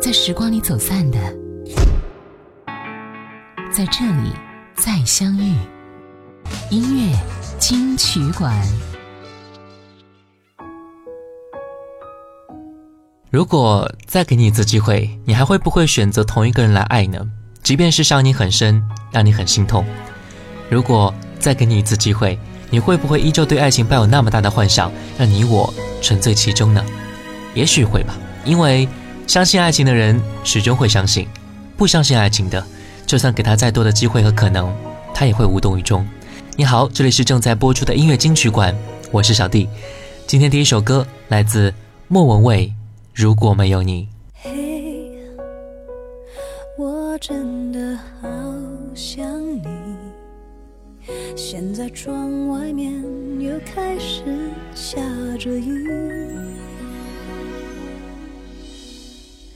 在时光里走散的，在这里再相遇。音乐金曲馆。如果再给你一次机会，你还会不会选择同一个人来爱呢？即便是伤你很深，让你很心痛。如果再给你一次机会，你会不会依旧对爱情抱有那么大的幻想，让你我沉醉其中呢？也许会吧，因为相信爱情的人始终会相信，不相信爱情的，就算给他再多的机会和可能，他也会无动于衷。你好，这里是正在播出的音乐金曲馆，我是小弟。今天第一首歌来自莫文蔚。如果没有你，我真的好想你。现在窗外面又开始下着雨，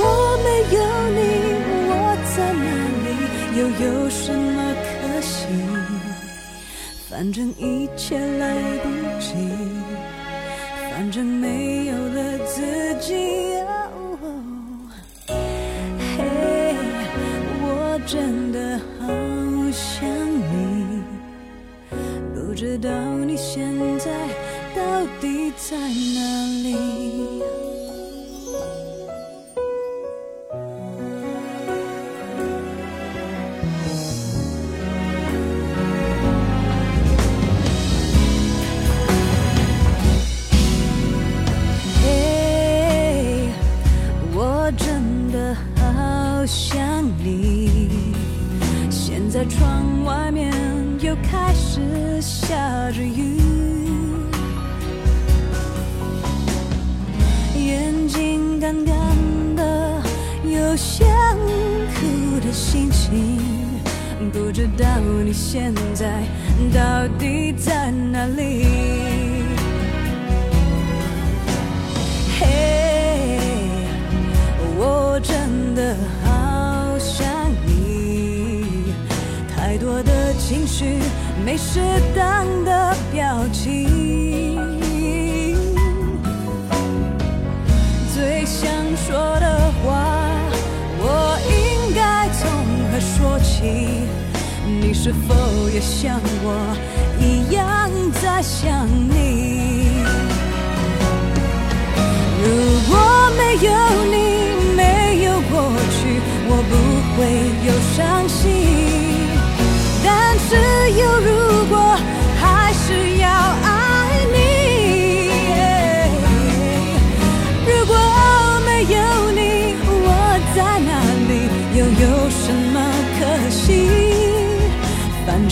我没有你，我在哪里，又有什么可惜？反正一切来不及，反正没有了自己。真的好想你，不知道你现在到底在哪里。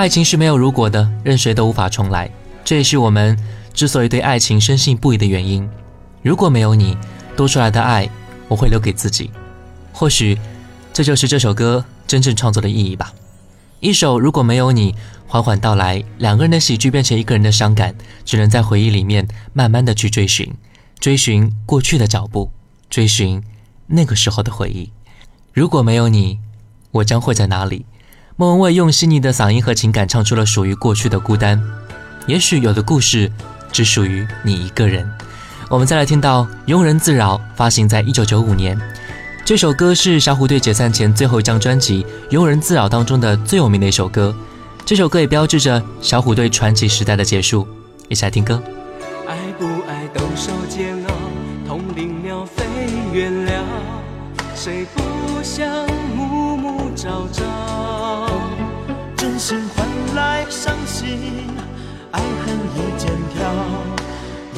爱情是没有如果的，任谁都无法重来。这也是我们之所以对爱情深信不疑的原因。如果没有你，多出来的爱我会留给自己。或许，这就是这首歌真正创作的意义吧。一首如果没有你。缓缓到来，两个人的喜剧变成一个人的伤感，只能在回忆里面慢慢的去追寻，追寻过去的脚步，追寻那个时候的回忆。如果没有你，我将会在哪里？莫文蔚用细腻的嗓音和情感唱出了属于过去的孤单。也许有的故事只属于你一个人。我们再来听到《庸人自扰》，发行在一九九五年。这首歌是小虎队解散前最后一张专辑《庸人自扰》当中的最有名的一首歌。这首歌也标志着小虎队传奇时代的结束。一起来听歌。爱不爱都受煎熬，同林鸟飞远了，谁不想暮暮朝朝？爱恨一剑挑，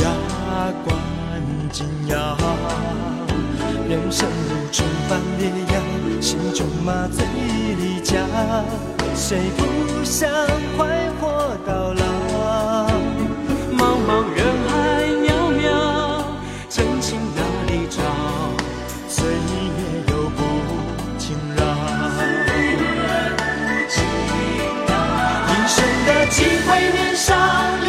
牙关紧咬。人生如春翻烈阳，心中麻醉离家，谁不想快活到老？机会年少，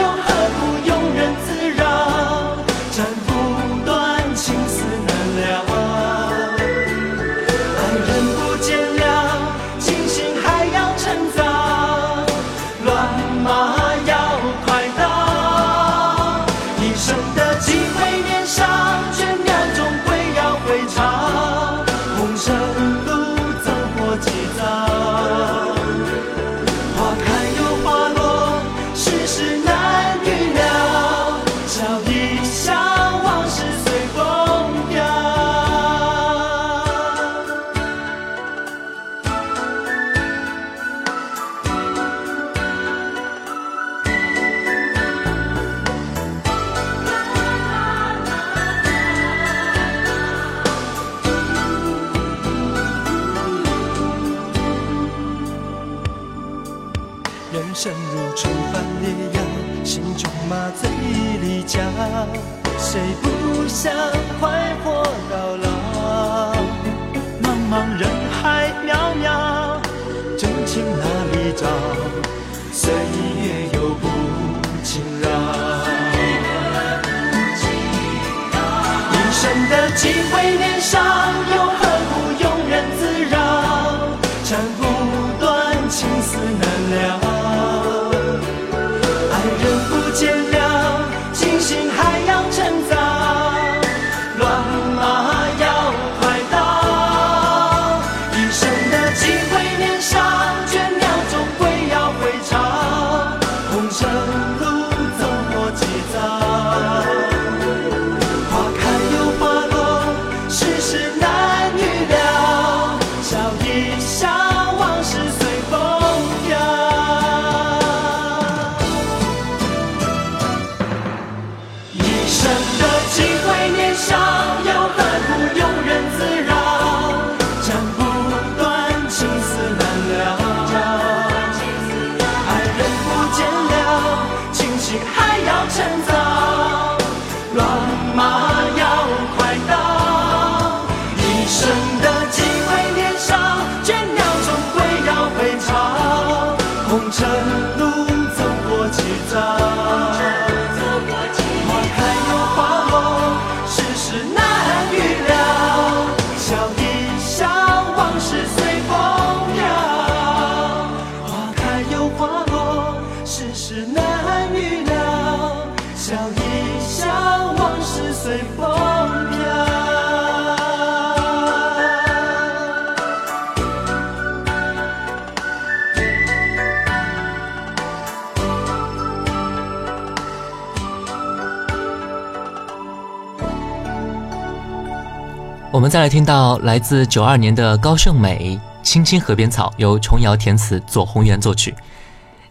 我们再来听到来自九二年的高胜美《青青河边草》，由琼瑶填词，左宏元作曲。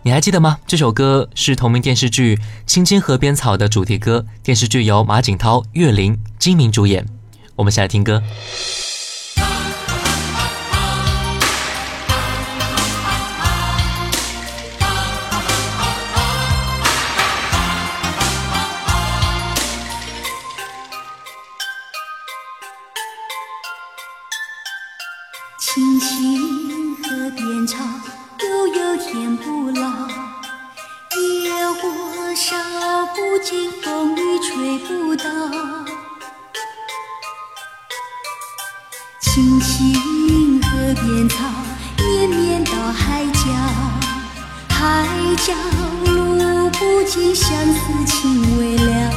你还记得吗？这首歌是同名电视剧《青青河边草》的主题歌。电视剧由马景涛、岳林、金明主演。我们先来听歌。道路不尽相思情未了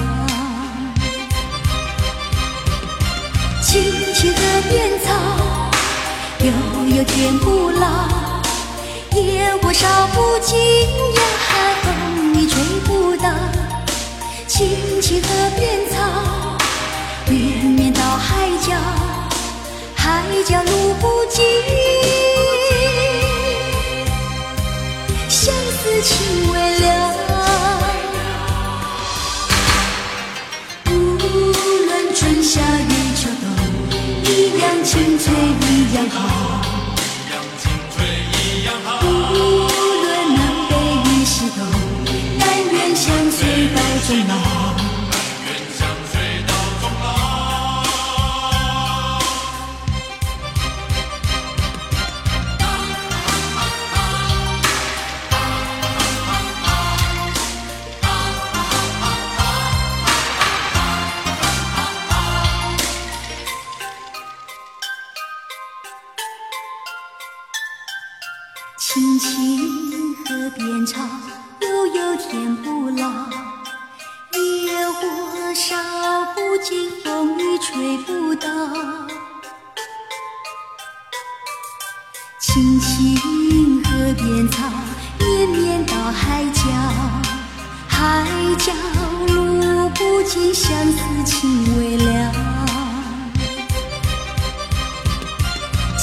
青青河边草悠悠天不老野火烧不尽呀风雨吹不倒。青青河边草 Say no.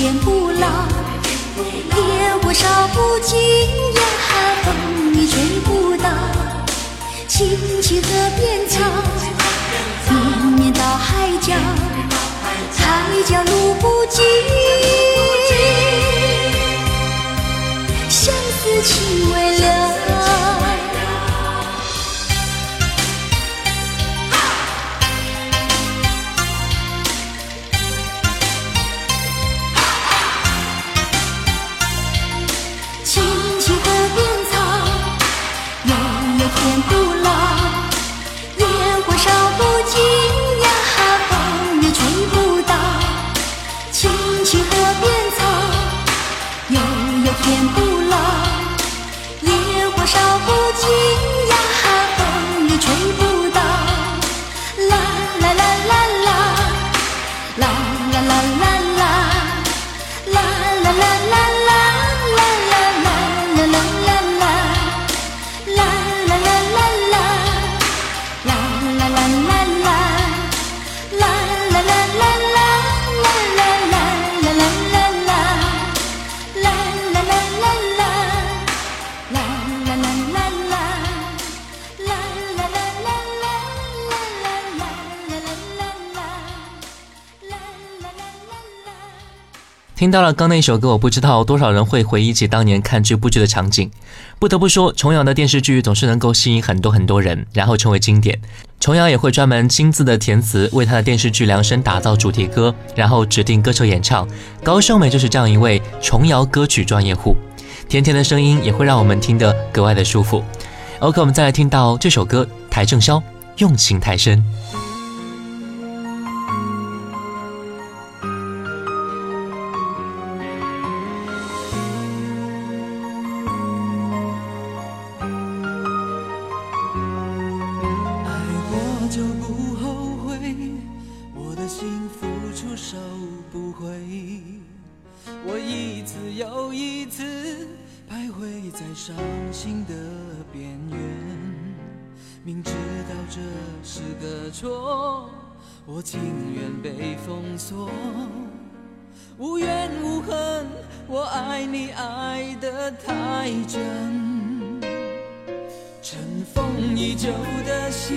天不老野火烧不尽呀风雨吹不倒青青河边草绵绵到海角海角路不尽相思情未听到了刚那首歌，我不知道多少人会回忆起当年看这部剧的场景。不得不说，重阳的电视剧总是能够吸引很多很多人，然后成为经典。重阳也会专门亲自的填词，为他的电视剧量身打造主题歌，然后指定歌手演唱。高胜美就是这样一位重瑶歌曲专业户，甜甜的声音也会让我们听得格外的舒服。OK，我们再来听到这首歌，邰正宵，用情太深。太真。尘封已久的心，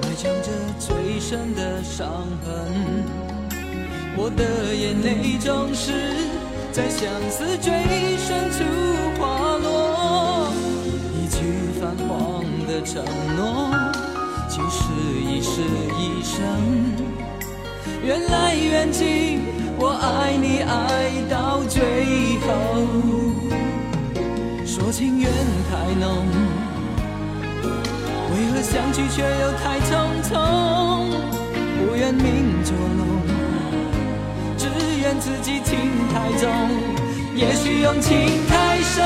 埋藏着最深的伤痕。我的眼泪总是在相思最深处滑落，一句泛黄的承诺，就是一世一生。缘来缘去，我爱你爱到最后，多情缘太浓，为何相聚却又太匆匆？不愿命捉弄。只怨自己情太重，也许用情太深，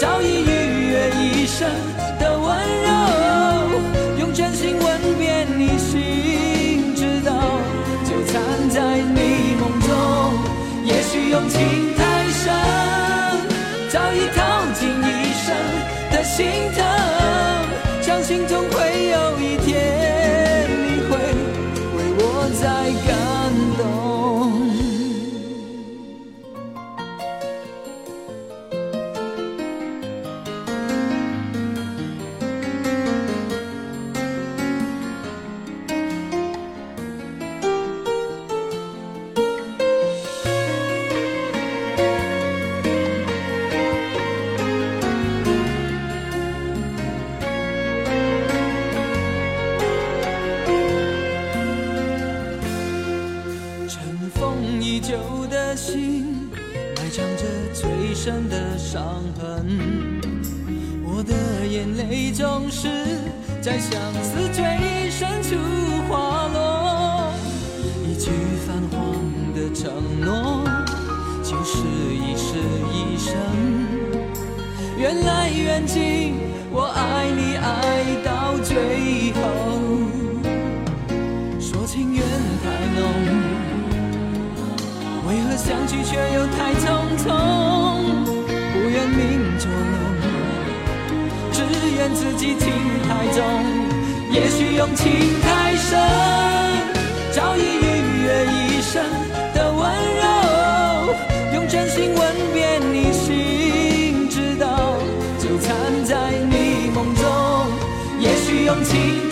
早已逾越一生的温柔，用真心吻遍你心，直到纠缠在你梦中。也许用情心疼，相信总会在相思最深处滑落，一句泛黄的承诺，就是一世一生。缘来缘尽，我爱你爱到最后。说情缘太浓，为何相聚却又太匆匆？不愿命捉弄，自己情太重。也许用情太深，早已逾越一生的温柔，用真心吻遍你心，直到纠缠在你梦中。也许用情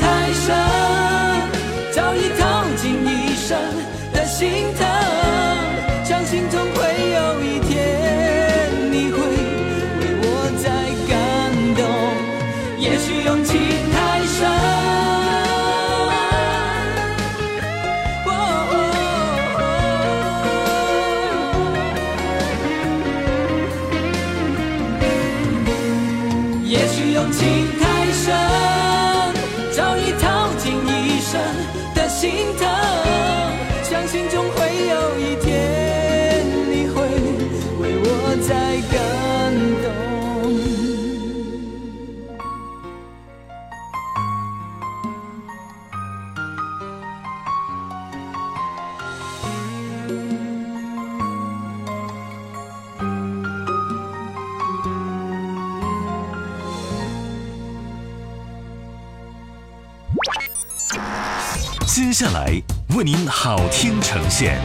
接下来为您好听呈现，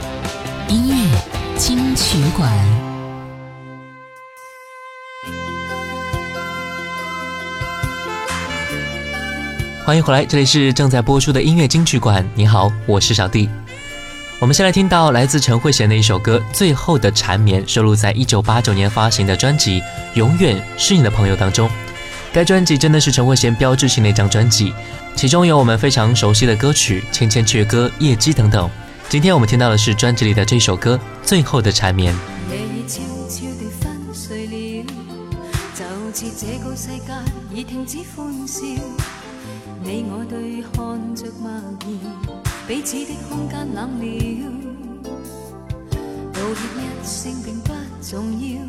音乐金曲馆，欢迎回来，这里是正在播出的音乐金曲馆。你好，我是小弟。我们先来听到来自陈慧娴的一首歌《最后的缠绵》，收录在一九八九年发行的专辑《永远是你的朋友》当中。该专辑真的是陈慧娴标志性的一张专辑，其中有我们非常熟悉的歌曲《千千阙歌》《夜姬》等等。今天我们听到的是专辑里的这首歌《最后的缠绵》。夜已悄悄地昏睡了，就似這個世界已停止歡笑。你我對看着默然，彼此的空間冷了。道歉一聲並不重要，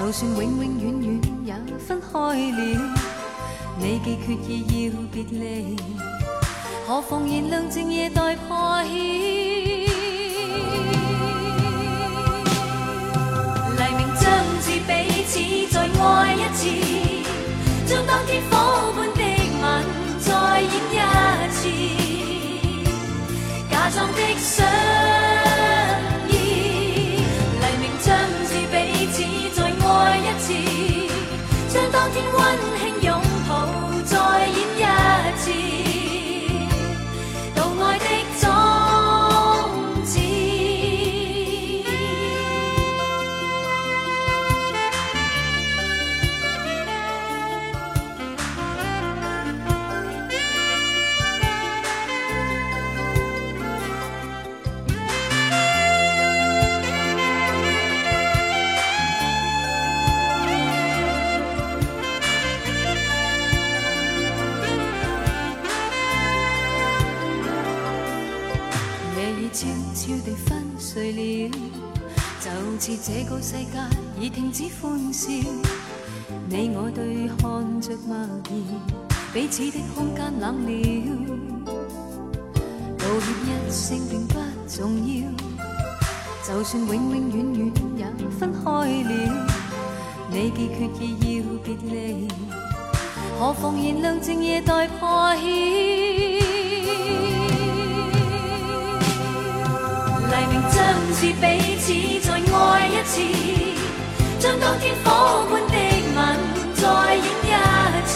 就算永永遠遠也分開了，你既決意要別離，何妨燃亮靜夜待破晓。黎明將至，彼此再愛一次，將當天火般的吻再演一次，假裝的相 in one hand. 是这个世界已停止欢笑，你我对看着默然，彼此的空间冷了。道歉一声并不重要，就算永永远远也分开了，你既决意要别离，何妨燃亮静夜待破晓。黎明将至，彼此再爱一次，将当天火般的吻再演一次，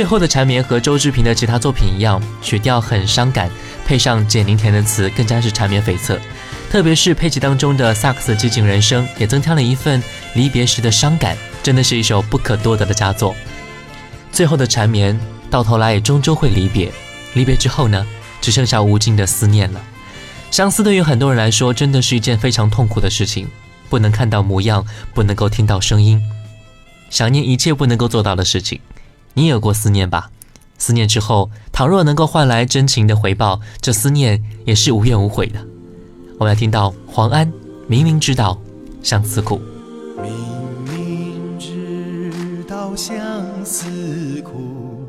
最后的缠绵和周志平的其他作品一样，曲调很伤感，配上简宁填的词，更加是缠绵悱恻。特别是配器当中的萨克斯寂静人声，也增添了一份离别时的伤感，真的是一首不可多得的佳作。最后的缠绵，到头来也终究会离别。离别之后呢，只剩下无尽的思念了。相思对于很多人来说，真的是一件非常痛苦的事情，不能看到模样，不能够听到声音，想念一切不能够做到的事情。你有过思念吧？思念之后，倘若能够换来真情的回报，这思念也是无怨无悔的。我们来听到黄安，明明知道相思苦。明明知道相思苦，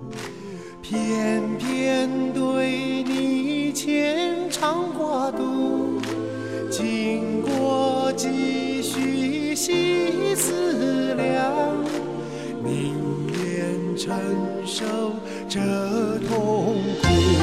偏偏对你牵肠挂肚。经过几许细思量，承受这痛苦。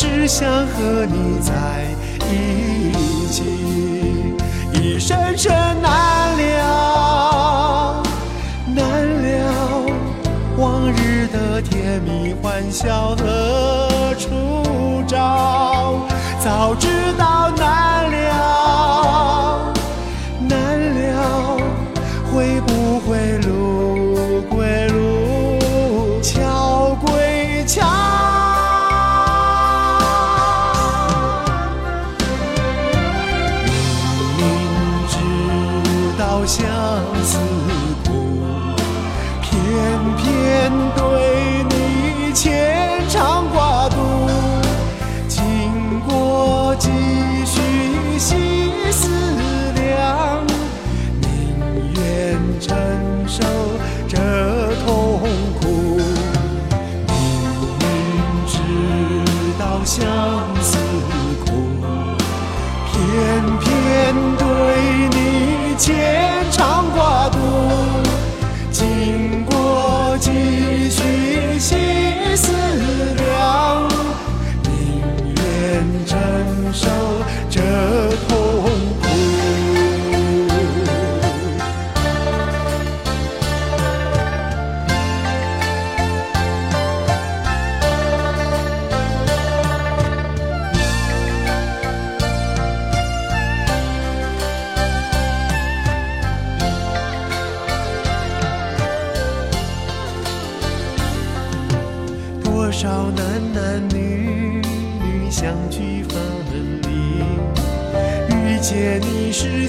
只想和你在一起，一生生难了，难了，往日的甜蜜欢笑和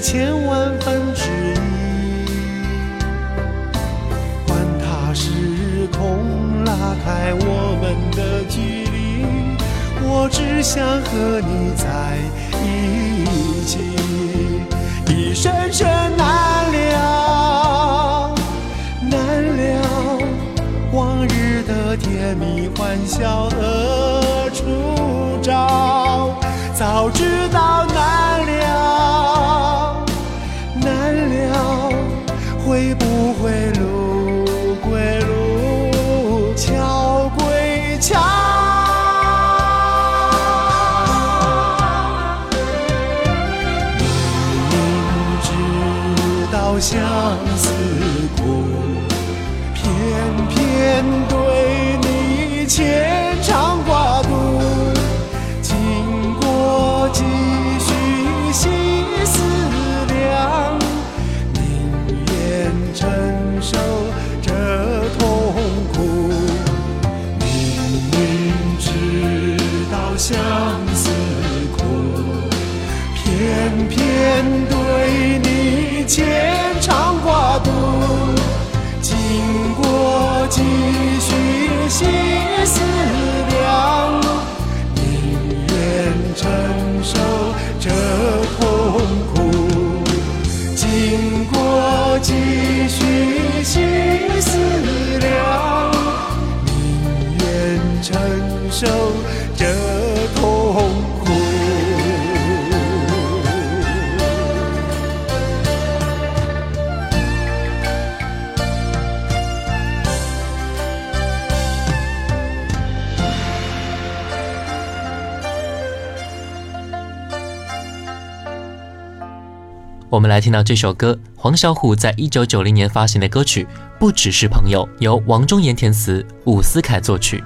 千万分之一。管他时空拉开我们的距离，我只想和你我们来听到这首歌，黄小琥在一九九零年发行的歌曲《不只是朋友》，由王中岩填词，伍思凯作曲。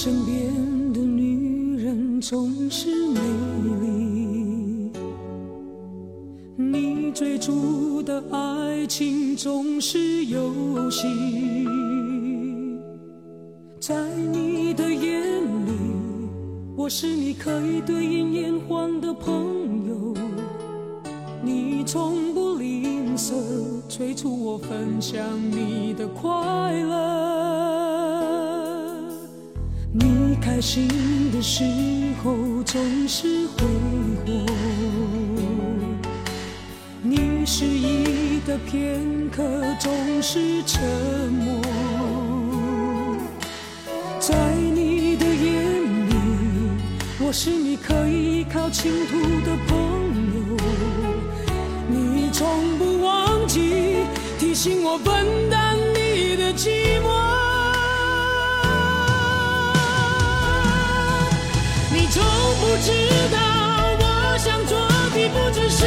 身边的女人总是美丽，你追逐的爱情总是游戏，在你的眼里，我是你可以对饮言欢的朋友，你从不吝啬催促我分享你的快乐。开心的时候总是挥霍，你失意的片刻总是沉默。在你的眼里，我是你可以依靠倾吐的朋友。你从不忘记提醒我分担你的寂寞。从不知道，我想做的不只是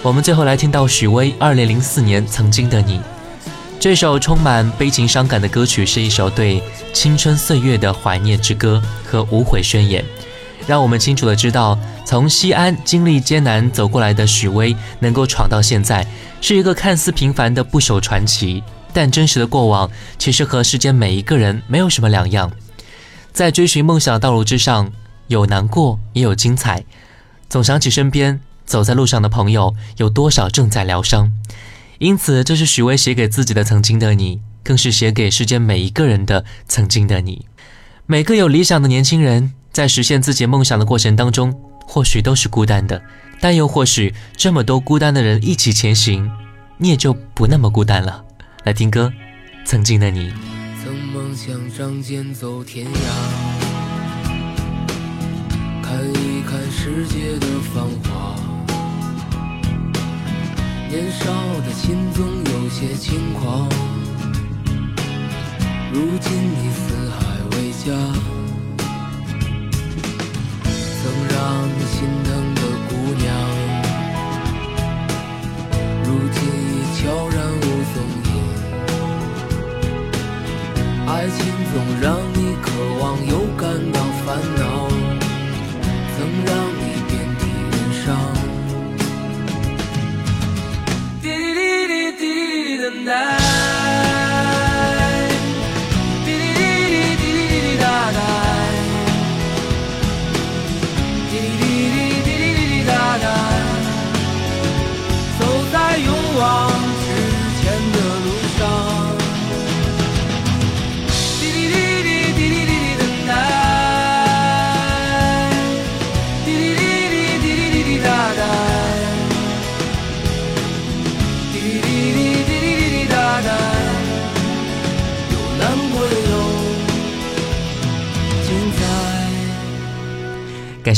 我们最后来听到许巍二零零四年《曾经的你》这首充满悲情伤感的歌曲，是一首对青春岁月的怀念之歌和无悔宣言，让我们清楚的知道，从西安经历艰难走过来的许巍，能够闯到现在，是一个看似平凡的不朽传奇，但真实的过往其实和世间每一个人没有什么两样。在追寻梦想的道路之上，有难过，也有精彩。总想起身边走在路上的朋友，有多少正在疗伤。因此，这是许巍写给自己的曾经的你，更是写给世间每一个人的曾经的你。每个有理想的年轻人，在实现自己梦想的过程当中，或许都是孤单的，但又或许这么多孤单的人一起前行，你也就不那么孤单了。来听歌，《曾经的你》。曾梦想仗剑走天涯，看一看世界的繁华。年少的心总有些轻狂，如今你四海为家，曾让你心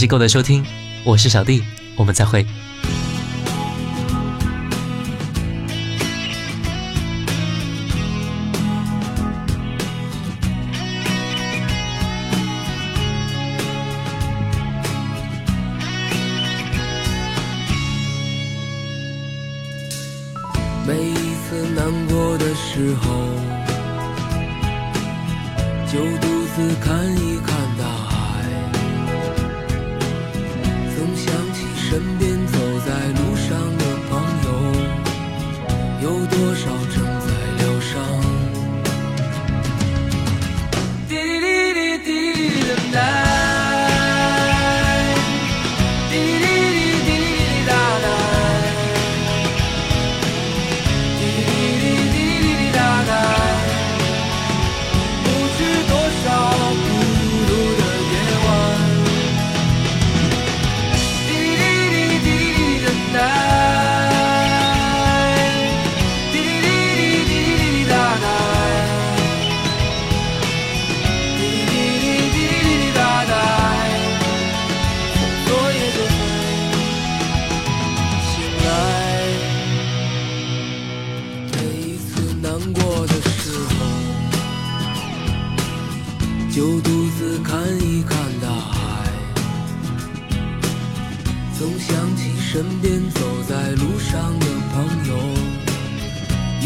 谢各位的收听，我是小弟，我们再会。每一次难过的时候，就独自看一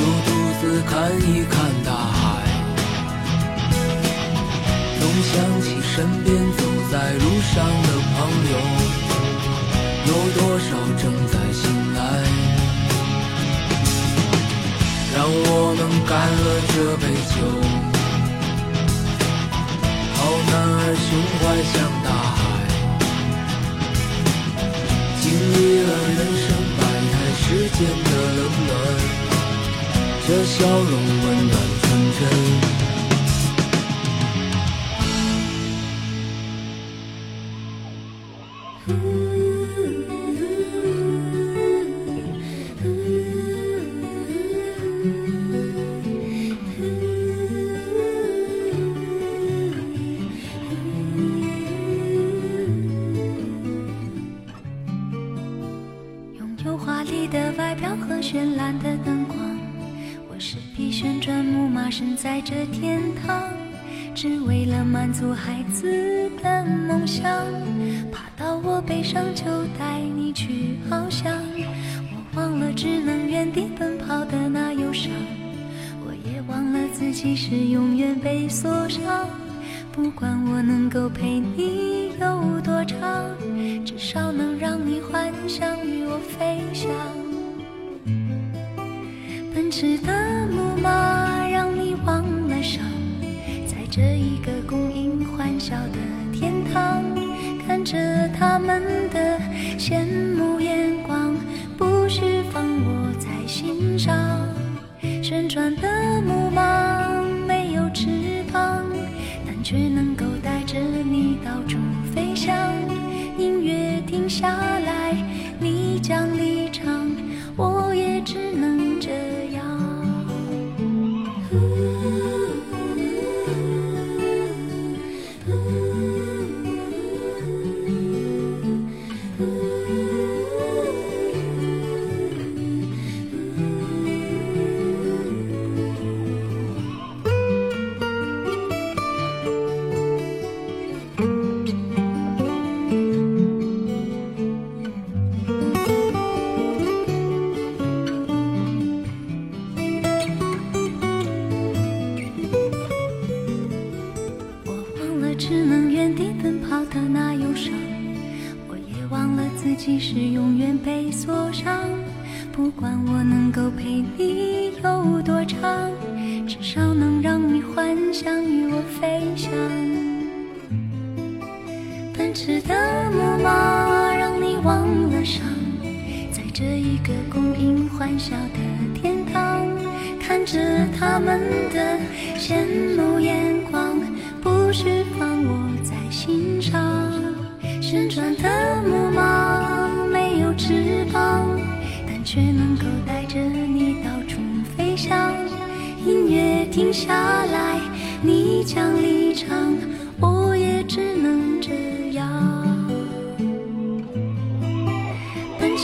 就独自看一看大海。总想起身边走在路上的朋友，有多少正在醒来？让我们干了这杯酒，好男儿胸怀像大海，经历了人生百态世间的冷暖，的笑容温暖纯真。满足孩子的梦想。爬到我背上就带你去翱翔，我忘了只能原地奔跑的那忧伤，我也忘了自己是永远被锁上。不管我能够陪你